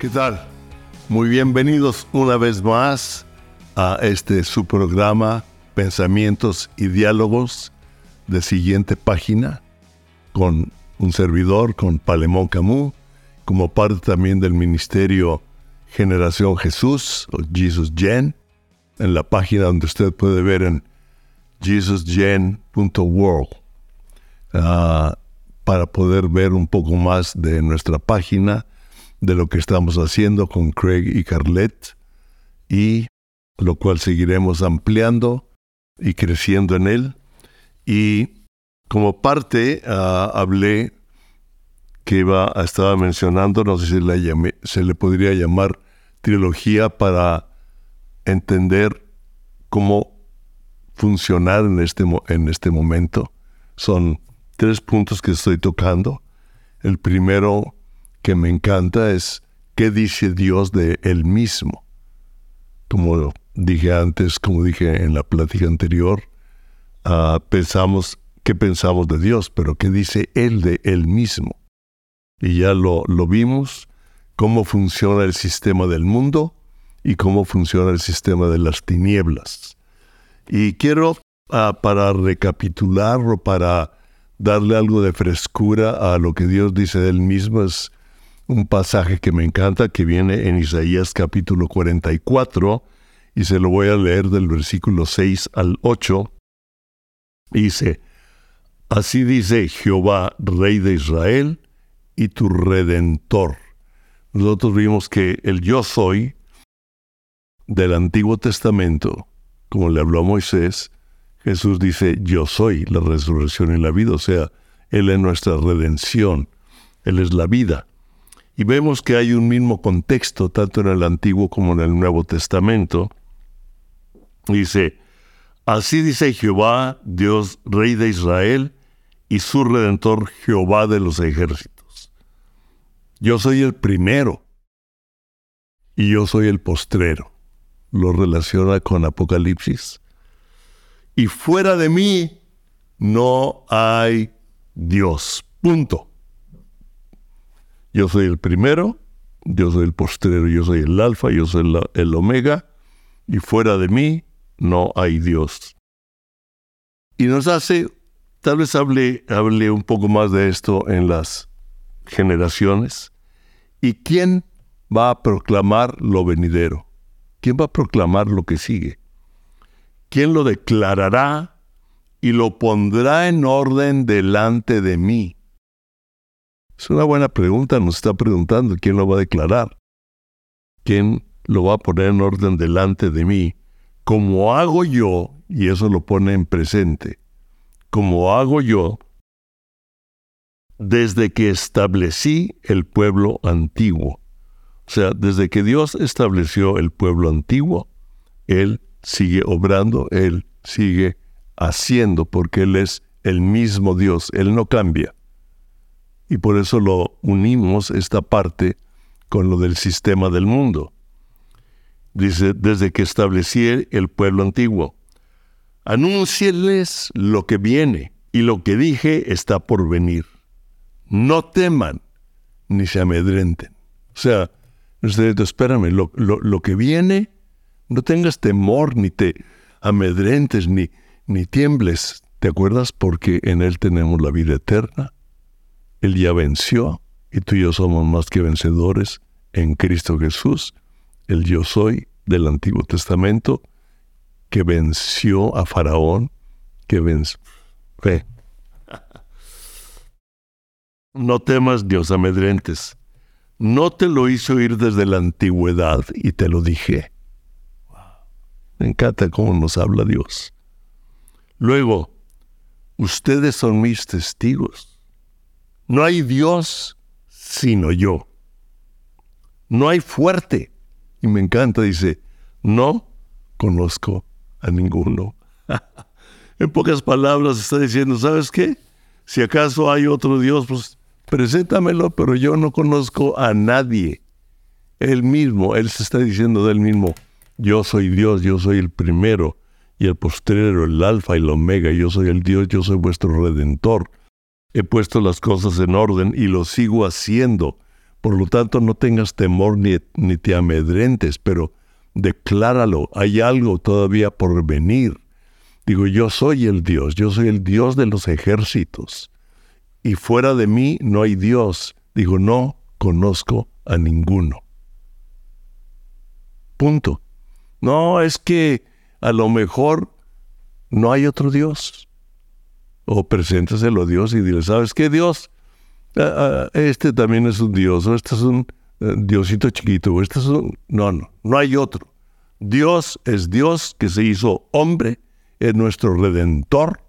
¿Qué tal? Muy bienvenidos una vez más a este su programa Pensamientos y Diálogos de siguiente página con un servidor, con Palemón Camus, como parte también del ministerio Generación Jesús o Jesus Gen, en la página donde usted puede ver en jesusgen.world ah, para poder ver un poco más de nuestra página de lo que estamos haciendo con Craig y Carlet y lo cual seguiremos ampliando y creciendo en él. Y como parte ah, hablé que iba, estaba mencionando, no sé si la se le podría llamar trilogía para entender cómo funcionar en este, en este momento. Son tres puntos que estoy tocando. El primero que me encanta es qué dice Dios de Él mismo. Como dije antes, como dije en la plática anterior, uh, pensamos qué pensamos de Dios, pero qué dice Él de Él mismo. Y ya lo, lo vimos, cómo funciona el sistema del mundo y cómo funciona el sistema de las tinieblas. Y quiero, uh, para recapitular o para darle algo de frescura a lo que Dios dice de Él mismo, es un pasaje que me encanta que viene en Isaías capítulo 44 y se lo voy a leer del versículo 6 al 8. Dice, así dice Jehová, Rey de Israel y tu Redentor. Nosotros vimos que el yo soy del Antiguo Testamento, como le habló a Moisés, Jesús dice, yo soy la resurrección y la vida, o sea, Él es nuestra redención, Él es la vida. Y vemos que hay un mismo contexto, tanto en el Antiguo como en el Nuevo Testamento. Dice, así dice Jehová, Dios, Rey de Israel, y su Redentor, Jehová de los ejércitos. Yo soy el primero y yo soy el postrero. Lo relaciona con Apocalipsis. Y fuera de mí no hay Dios. Punto. Yo soy el primero, yo soy el postrero, yo soy el alfa, yo soy el, omega, y fuera de mí no hay Dios. Y nos hace, tal vez hable, hable un poco más de esto en las generaciones. ¿Y quién va a proclamar lo venidero? ¿Quién va a proclamar lo que sigue? ¿Quién lo declarará y lo pondrá en orden delante de mí? Es una buena pregunta, nos está preguntando quién lo va a declarar, quién lo va a poner en orden delante de mí, como hago yo, y eso lo pone en presente, como hago yo desde que establecí el pueblo antiguo. O sea, desde que Dios estableció el pueblo antiguo, Él sigue obrando, Él sigue haciendo, porque Él es el mismo Dios, Él no cambia y por eso lo unimos esta parte con lo del sistema del mundo. Dice, desde que establecí el pueblo antiguo, anúncieles lo que viene y lo que dije está por venir. No teman ni se amedrenten. O sea, espérame, lo, lo, que viene, no tengas temor ni te amedrentes ni, ni tiembles. ¿Te acuerdas? Porque en Él tenemos la vida eterna él ya venció y tú y yo somos más que vencedores en Cristo Jesús, el yo soy del Antiguo Testamento, que venció a Faraón, que venció... No temas, Dios amedrentes. No te lo hizo oír desde la antigüedad y te lo dije. Me encanta cómo nos habla Dios. Luego, ustedes son mis testigos. No hay Dios sino yo. No hay fuerte. Y me encanta, dice, no conozco a ninguno. en pocas palabras está diciendo, ¿sabes qué? Si acaso hay otro Dios, pues preséntamelo, pero yo no conozco a nadie. Él mismo, Él se está diciendo de Él mismo, yo soy Dios, yo soy el primero y el postrero, el alfa y el omega, yo soy el Dios, yo soy vuestro redentor. He puesto las cosas en orden y lo sigo haciendo, Por lo tanto, no tengas temor ni, ni te amedrentes, pero decláralo. Hay algo todavía por venir. Digo, yo soy el Dios, yo soy el Dios de los ejércitos. Y fuera de mí no hay Dios. Digo, no conozco a ninguno. Punto. No, es que a lo mejor no hay otro Dios. O preséntaselo a Dios y dile, ¿sabes qué Dios? Ah, ah, este también es un Dios, o este es un eh, Diosito chiquito, o este es un... No, no, no hay otro. Dios es Dios que se hizo hombre, es nuestro redentor.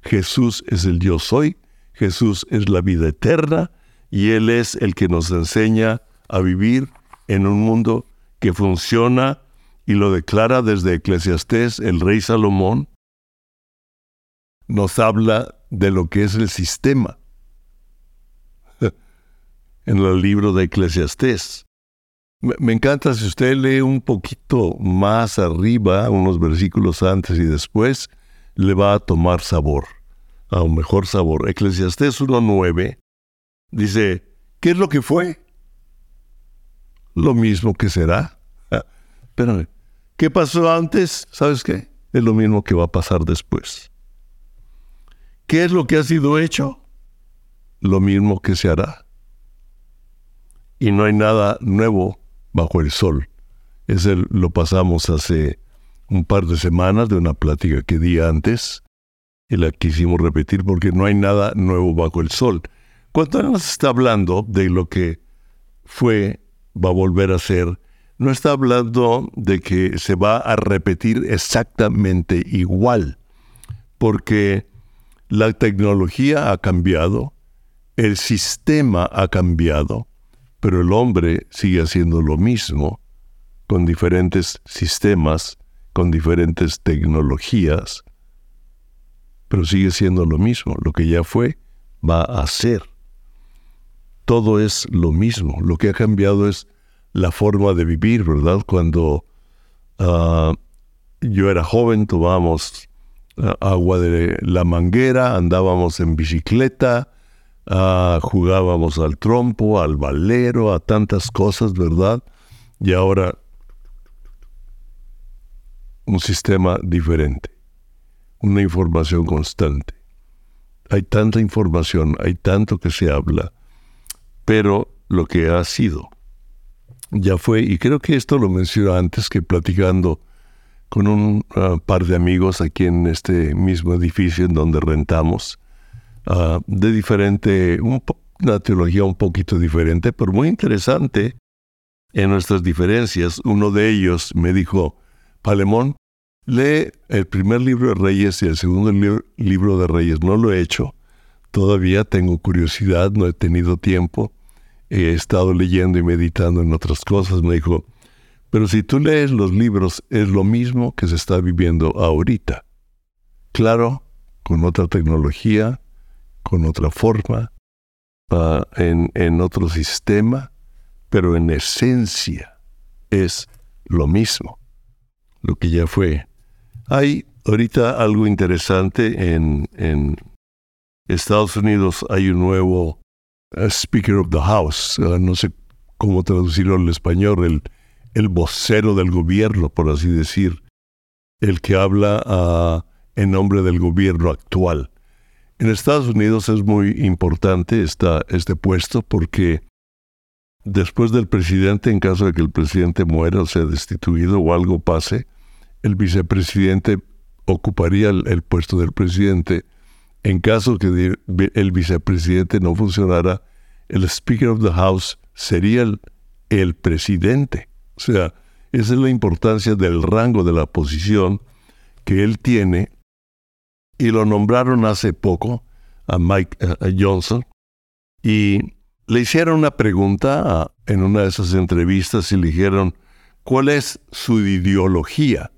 Jesús es el Dios hoy, Jesús es la vida eterna y Él es el que nos enseña a vivir en un mundo que funciona y lo declara desde Eclesiastés el rey Salomón, nos habla de lo que es el sistema en el libro de Eclesiastés. Me, encanta si usted lee un poquito más arriba, unos versículos antes y después, le va a tomar sabor, a un mejor sabor. Eclesiastés 1.9 dice, ¿qué es lo que fue? Lo mismo que será. Espérame, ¿qué pasó antes? ¿Sabes qué? Es lo mismo que va a pasar después. ¿Qué es lo que ha sido hecho? Lo mismo que se hará. Y no hay nada nuevo bajo el sol. Ese lo pasamos hace un par de semanas de una plática que di antes y la quisimos repetir porque no hay nada nuevo bajo el sol. Cuando nos está hablando de lo que fue, va a volver a ser, no está hablando de que se va a repetir exactamente igual, porque la tecnología ha cambiado, el sistema ha cambiado, pero el hombre sigue haciendo lo mismo con diferentes sistemas, con diferentes tecnologías, pero sigue siendo lo mismo. Lo que ya fue, va a ser. Todo es lo mismo. Lo que ha cambiado es la forma de vivir, ¿verdad? Cuando ah, yo era joven, tomábamos agua de la manguera, andábamos en bicicleta, ah, jugábamos al trompo, al valero, a tantas cosas, ¿verdad? Y ahora un sistema diferente, una información constante. Hay tanta información, hay tanto que se habla, pero lo que ha sido ya fue, y creo que esto lo mencioné antes que platicando con un ah, par de amigos aquí en este mismo edificio en donde rentamos, ah, de diferente, una teología un poquito diferente, pero muy interesante en nuestras diferencias. Uno de ellos me dijo, Palemón, lee el primer libro de Reyes y el segundo libro de Reyes. No lo he hecho, todavía tengo curiosidad, no he tenido tiempo, he estado leyendo y meditando en otras cosas. Me dijo, pero si tú lees los libros, es lo mismo que se está viviendo ahorita. Claro, con otra tecnología, con otra forma, ah, en, en otro sistema, pero en esencia es lo mismo, lo que ya fue. Hay ahorita algo interesante en, en Estados Unidos, hay un nuevo uh, Speaker of the House, uh, no sé cómo traducirlo al español, el el vocero del gobierno, por así decir, el que habla ah, en nombre del gobierno actual. En Estados Unidos es muy importante este puesto porque después del presidente, en caso de que el presidente muera o sea destituido o algo pase, el vicepresidente ocuparía el, puesto del presidente. En caso que el vicepresidente no funcionara, el Speaker of the House sería el presidente. O sea, esa es la importancia del rango de la posición que él tiene. Y lo nombraron hace poco a Mike Johnson. Y le hicieron una pregunta en una de esas entrevistas y le dijeron, ¿cuál es su ideología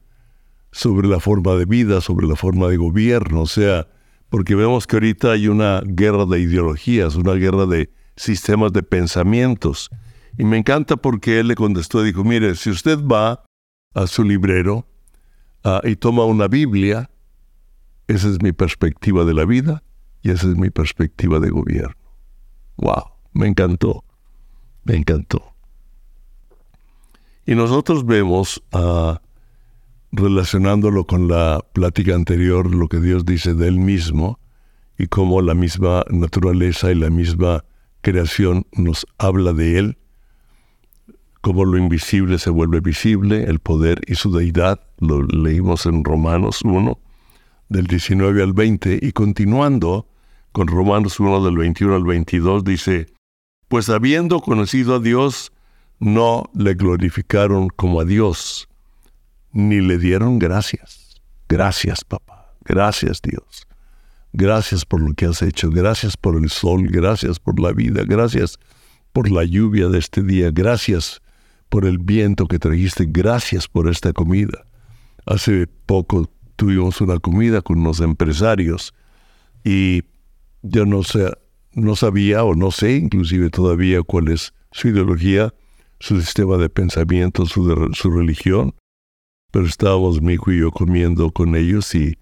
sobre la forma de vida, sobre la forma de gobierno? O sea, porque vemos que ahorita hay una guerra de ideologías, una guerra de sistemas de pensamientos. Y me encanta porque él le contestó, dijo, mire, si usted va a su librero ah, y toma una Biblia, esa es mi perspectiva de la vida y esa es mi perspectiva de gobierno. ¡Wow! Me encantó. Me encantó. Y nosotros vemos, uh, relacionándolo con la plática anterior, lo que Dios dice de Él mismo y cómo la misma naturaleza y la misma creación nos habla de Él, cómo lo invisible se vuelve visible, el poder y su deidad, lo leímos en Romanos 1, del 19 al 20, y continuando con Romanos 1 del 21 al 22, dice, pues habiendo conocido a Dios, no le glorificaron como a Dios, ni le dieron gracias. Gracias, papá. Gracias, Dios. Gracias por lo que has hecho. Gracias por el sol. Gracias por la vida. Gracias por la lluvia de este día. Gracias por el viento que trajiste. Gracias por esta comida. Hace poco tuvimos una comida con unos empresarios y yo no sé, no sabía o no sé inclusive todavía cuál es su ideología, su sistema de pensamiento, su, su religión, pero estábamos mi hijo y yo comiendo con ellos y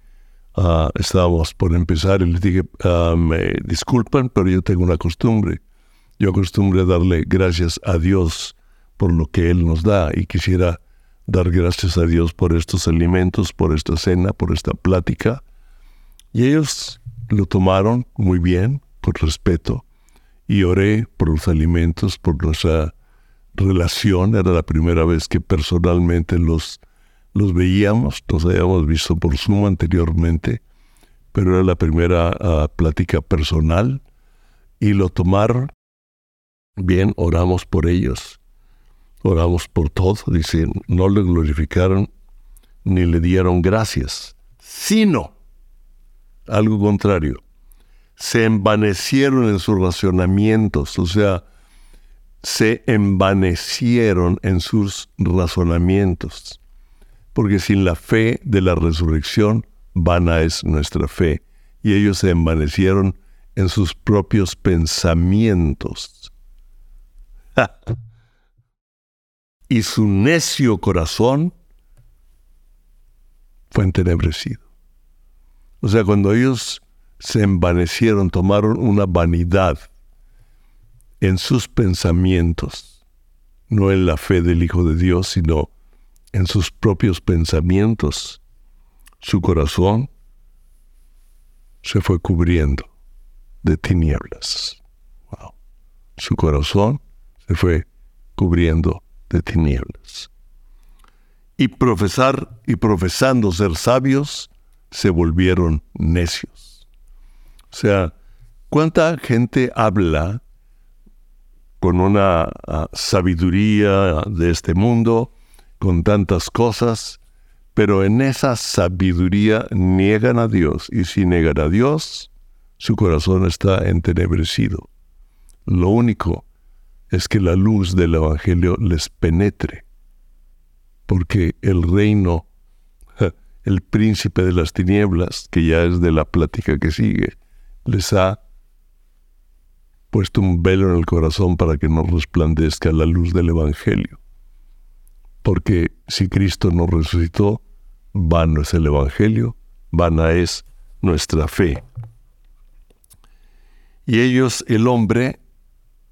uh, estábamos por empezar y les dije, uh, me disculpan, pero yo tengo una costumbre. Yo acostumbro a darle gracias a Dios por lo que Él nos da y quisiera dar gracias a Dios por estos alimentos, por esta cena, por esta plática. Y ellos lo tomaron muy bien, con respeto, y oré por los alimentos, por nuestra relación. Era la primera vez que personalmente los, los veíamos, los habíamos visto por Zoom anteriormente, pero era la primera ah, plática personal y lo tomaron. Bien, oramos por ellos, oramos por todo, dicen, no le glorificaron ni le dieron gracias, sino algo contrario, se envanecieron en sus racionamientos, o sea, se envanecieron en sus razonamientos, porque sin la fe de la resurrección, vana es nuestra fe, y ellos se envanecieron en sus propios pensamientos. Y su necio corazón fue entenebrecido. O sea, cuando ellos se envanecieron, tomaron una vanidad en sus pensamientos, no en la fe del Hijo de Dios, sino en sus propios pensamientos. Su corazón se fue cubriendo de tinieblas. Su corazón se fue cubriendo de tinieblas. Y profesar y profesando ser sabios, se volvieron necios. O sea, ¿cuánta gente habla con una ah, sabiduría de este mundo, con tantas cosas, pero en esa sabiduría niegan a Dios y si niegan a Dios, su corazón está entenebrecido. Lo único es que la luz del Evangelio les penetre, porque el reino, el príncipe de las tinieblas, que ya es de la plática que sigue, les ha puesto un velo en el corazón para que no resplandezca la luz del Evangelio. Porque si Cristo no resucitó, vano es el Evangelio, vana es nuestra fe. Y ellos, el hombre,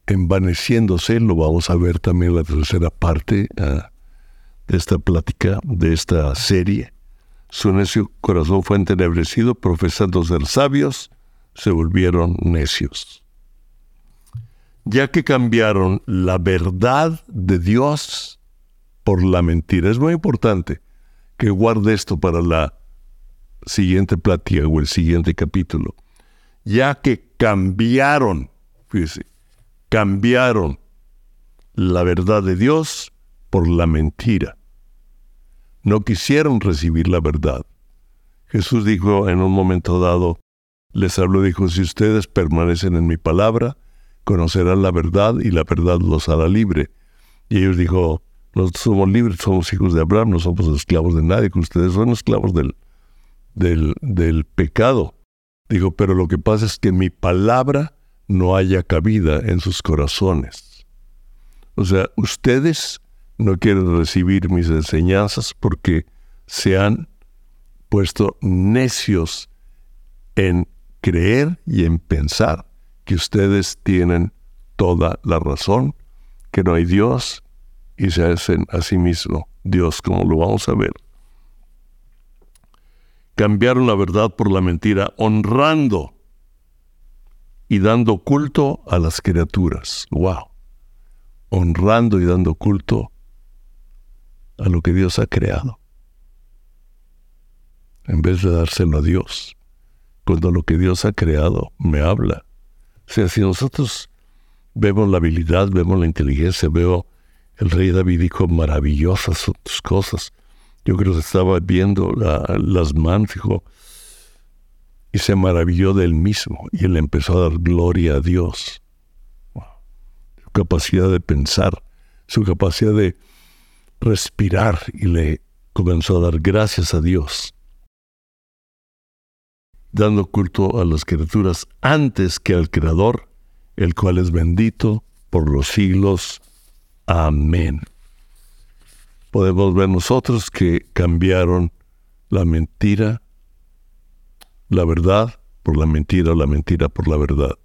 envaneciéndose, lo vamos a ver también en la tercera parte ah, de esta plática, de esta serie. Su necio corazón fue entenebrecido, profesando ser sabios, se volvieron necios ya que cambiaron la verdad de Dios por la mentira. Es muy importante que guarde esto para la siguiente plática o el siguiente capítulo. Ya que cambiaron, fíjese, cambiaron la verdad de Dios por la mentira. No quisieron recibir la verdad. Jesús dijo en un momento dado, les habló, dijo, si ustedes permanecen en mi palabra, conocerán la verdad y la verdad los hará libre. Y ellos dijo, nosotros somos libres, somos hijos de Abraham, no somos esclavos de nadie, que ustedes son esclavos del, del, del pecado. Dijo, pero lo que pasa es que mi palabra no haya cabida en sus corazones. O sea, ustedes no quieren recibir mis enseñanzas porque se han puesto necios en creer y en pensar que ustedes tienen toda la razón que no hay Dios y se hacen a sí mismo Dios, como lo vamos a ver. Cambiaron la verdad por la mentira, honrando y dando culto a las criaturas. ¡Wow! Honrando y dando culto a lo que Dios ha creado. En vez de dárselo a Dios. Cuando lo que Dios ha creado me habla. O sea, si nosotros vemos la habilidad, vemos la inteligencia, veo el rey David dijo maravillosas tus cosas. Yo creo que estaba viendo las manos, dijo, y se maravilló del mismo, y él empezó a dar gloria a Dios. Su capacidad de pensar, su capacidad de respirar, y le comenzó a dar gracias a Dios, dando culto a las criaturas antes que al Creador, el cual es bendito por los siglos. Amén. Podemos ver nosotros que cambiaron la mentira, la verdad por la mentira, la mentira por la verdad.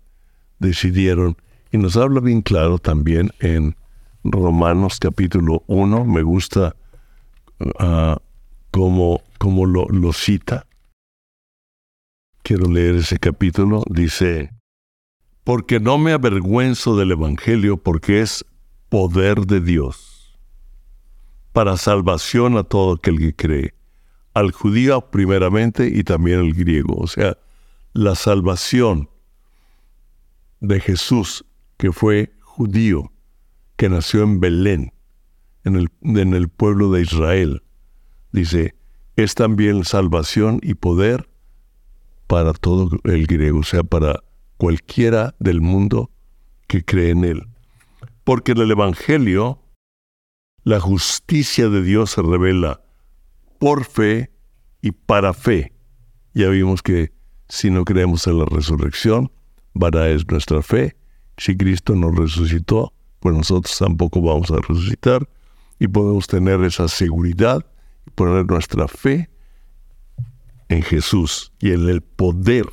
Decidieron, y nos habla bien claro también en Romanos capítulo 1, me gusta uh, cómo, lo, lo cita. Quiero leer ese capítulo. Dice, porque no me avergüenzo del Evangelio porque es poder de Dios para salvación a todo aquel que cree, al judío primeramente y también al griego. O sea, la salvación de Jesús, que fue judío, que nació en Belén, en el, pueblo de Israel, dice, es también salvación y poder para todo el griego, o sea, para cualquiera del mundo que cree en él. Porque en el Evangelio la justicia de Dios se revela por fe y para fe. Ya vimos que si no creemos en la resurrección, vana es nuestra fe. Si Cristo nos resucitó, pues nosotros tampoco vamos a resucitar y podemos tener esa seguridad y poner nuestra fe en Jesús y en el poder.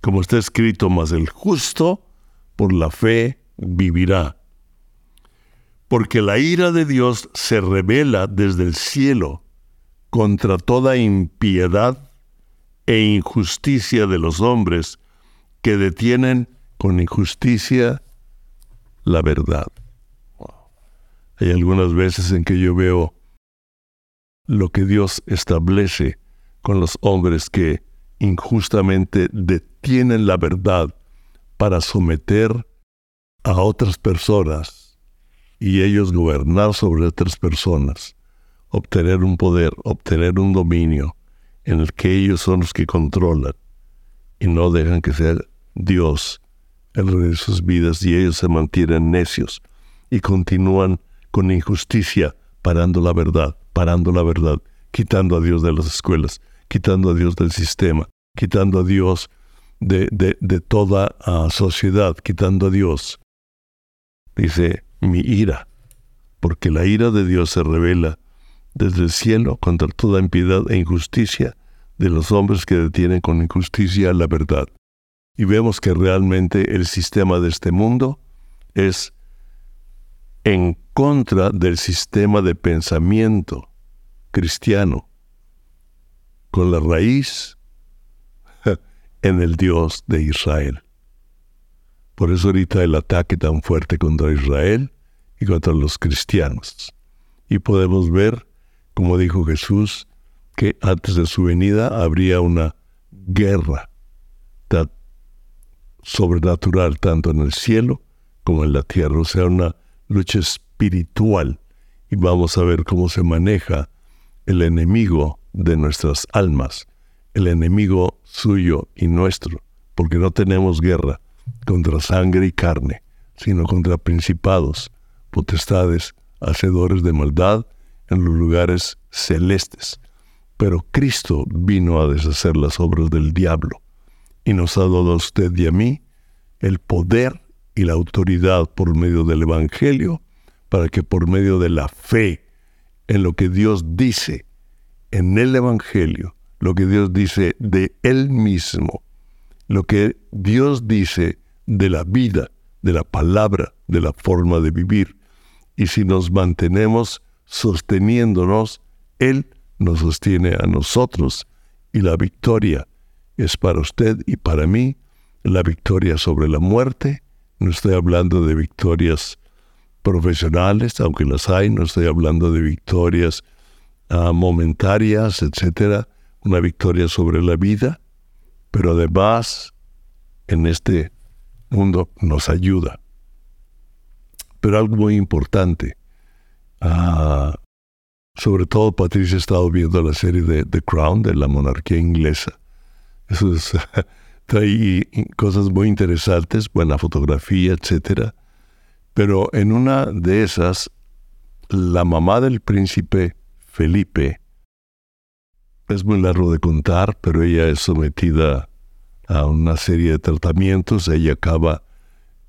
Como está escrito, más el justo por la fe vivirá porque la ira de Dios se revela desde el cielo contra toda impiedad e injusticia de los hombres que detienen con injusticia la verdad. Hay algunas veces en que yo veo lo que Dios establece con los hombres que injustamente detienen la verdad para someter a otras personas y ellos gobernar sobre otras personas, obtener un poder, obtener un dominio en el que ellos son los que controlan y no dejan que sea Dios el rey de sus vidas y ellos se mantienen necios y continúan con injusticia parando la verdad, parando la verdad, quitando a Dios de las escuelas, quitando a Dios del sistema, quitando a Dios de, de, toda ah, sociedad, quitando a Dios. Dice, mi ira, porque la ira de Dios se revela desde el cielo contra toda impiedad e injusticia de los hombres que detienen con injusticia la verdad. Y vemos que realmente el sistema de este mundo es en contra del sistema de pensamiento cristiano, con la raíz en el Dios de Israel. Por eso ahorita el ataque tan fuerte contra Israel y contra los cristianos. Y podemos ver, como dijo Jesús, que antes de su venida habría una guerra sobrenatural tanto en el cielo como en la tierra, o sea, una lucha espiritual. Y vamos a ver cómo se maneja el enemigo de nuestras almas, el enemigo suyo y nuestro, porque no tenemos guerra contra sangre y carne, sino contra principados, potestades, hacedores de maldad en los lugares celestes. Pero Cristo vino a deshacer las obras del diablo y nos ha dado a usted y a mí el poder y la autoridad por medio del Evangelio para que por medio de la fe en lo que Dios dice en el Evangelio, lo que Dios dice de Él mismo, lo que Dios dice de la vida de la palabra, de la forma de vivir. Y si nos mantenemos sosteniéndonos, Él nos sostiene a nosotros y la victoria es para usted y para mí, la victoria sobre la muerte. No estoy hablando de victorias profesionales, aunque las hay, no estoy hablando de victorias ah, momentarias, etcétera, una victoria sobre la vida, pero además en este mundo nos ayuda. Pero algo muy importante, ah, sobre todo Patricia ha estado viendo la serie de The Crown de la monarquía inglesa. Eso es, trae cosas muy interesantes, buena fotografía, etcétera. Pero en una de esas, la mamá del príncipe Felipe, es muy largo de contar, pero ella es sometida a una serie de tratamientos. Ella acaba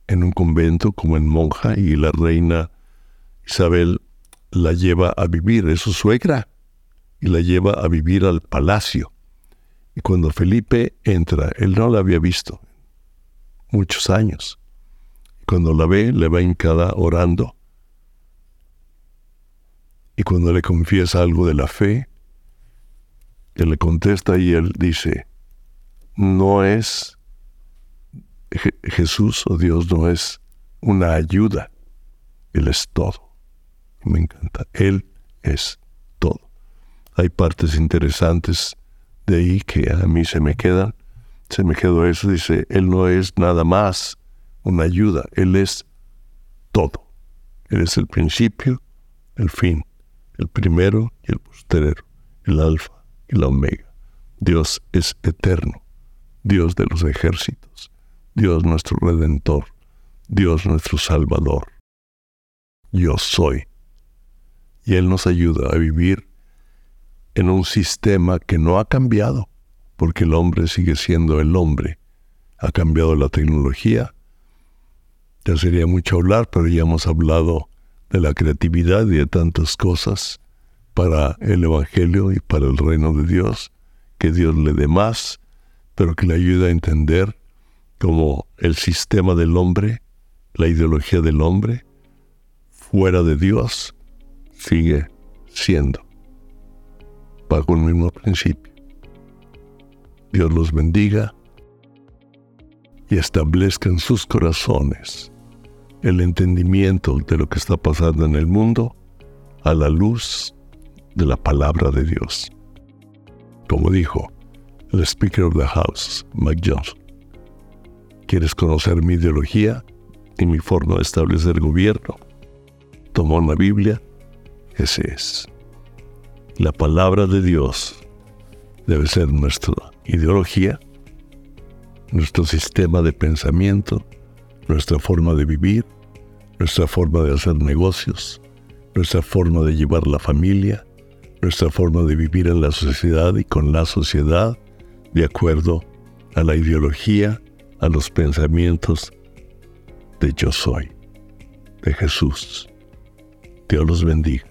en un convento como en monja y la reina Isabel la lleva a vivir, es su suegra, y la lleva a vivir al palacio. Y cuando Felipe entra, él no la había visto muchos años. Cuando la ve, le va hincada orando. Y cuando le confiesa algo de la fe, él le contesta y él dice, no es Jesús o Dios no es una ayuda, Él es todo. Me encanta, Él es todo. Hay partes interesantes de ahí que a mí se me quedan. Se me quedó eso, dice, Él no es nada más una ayuda, Él es todo. Él es el principio, el fin, el primero y el posterior, el alfa y la omega. Dios es eterno. Dios de los ejércitos, Dios nuestro redentor, Dios nuestro salvador. Yo soy. Y Él nos ayuda a vivir en un sistema que no ha cambiado, porque el hombre sigue siendo el hombre. Ha cambiado la tecnología. Ya sería mucho hablar, pero ya hemos hablado de la creatividad y de tantas cosas para el Evangelio y para el reino de Dios. Que Dios le dé más pero que le ayuda a entender cómo el sistema del hombre, la ideología del hombre, fuera de Dios, sigue siendo bajo el mismo principio. Dios los bendiga y establezca en sus corazones el entendimiento de lo que está pasando en el mundo a la luz de la palabra de Dios. Como dijo, el Speaker of the House, Mike Johnson. ¿Quieres conocer mi ideología y mi forma de establecer gobierno? Toma una Biblia, es. La palabra de Dios debe ser nuestra ideología, nuestro sistema de pensamiento, nuestra forma de vivir, nuestra forma de hacer negocios, nuestra forma de llevar la familia, nuestra forma de vivir en la sociedad y con la sociedad, de acuerdo a la ideología, a los pensamientos de yo soy, de Jesús. Dios los bendiga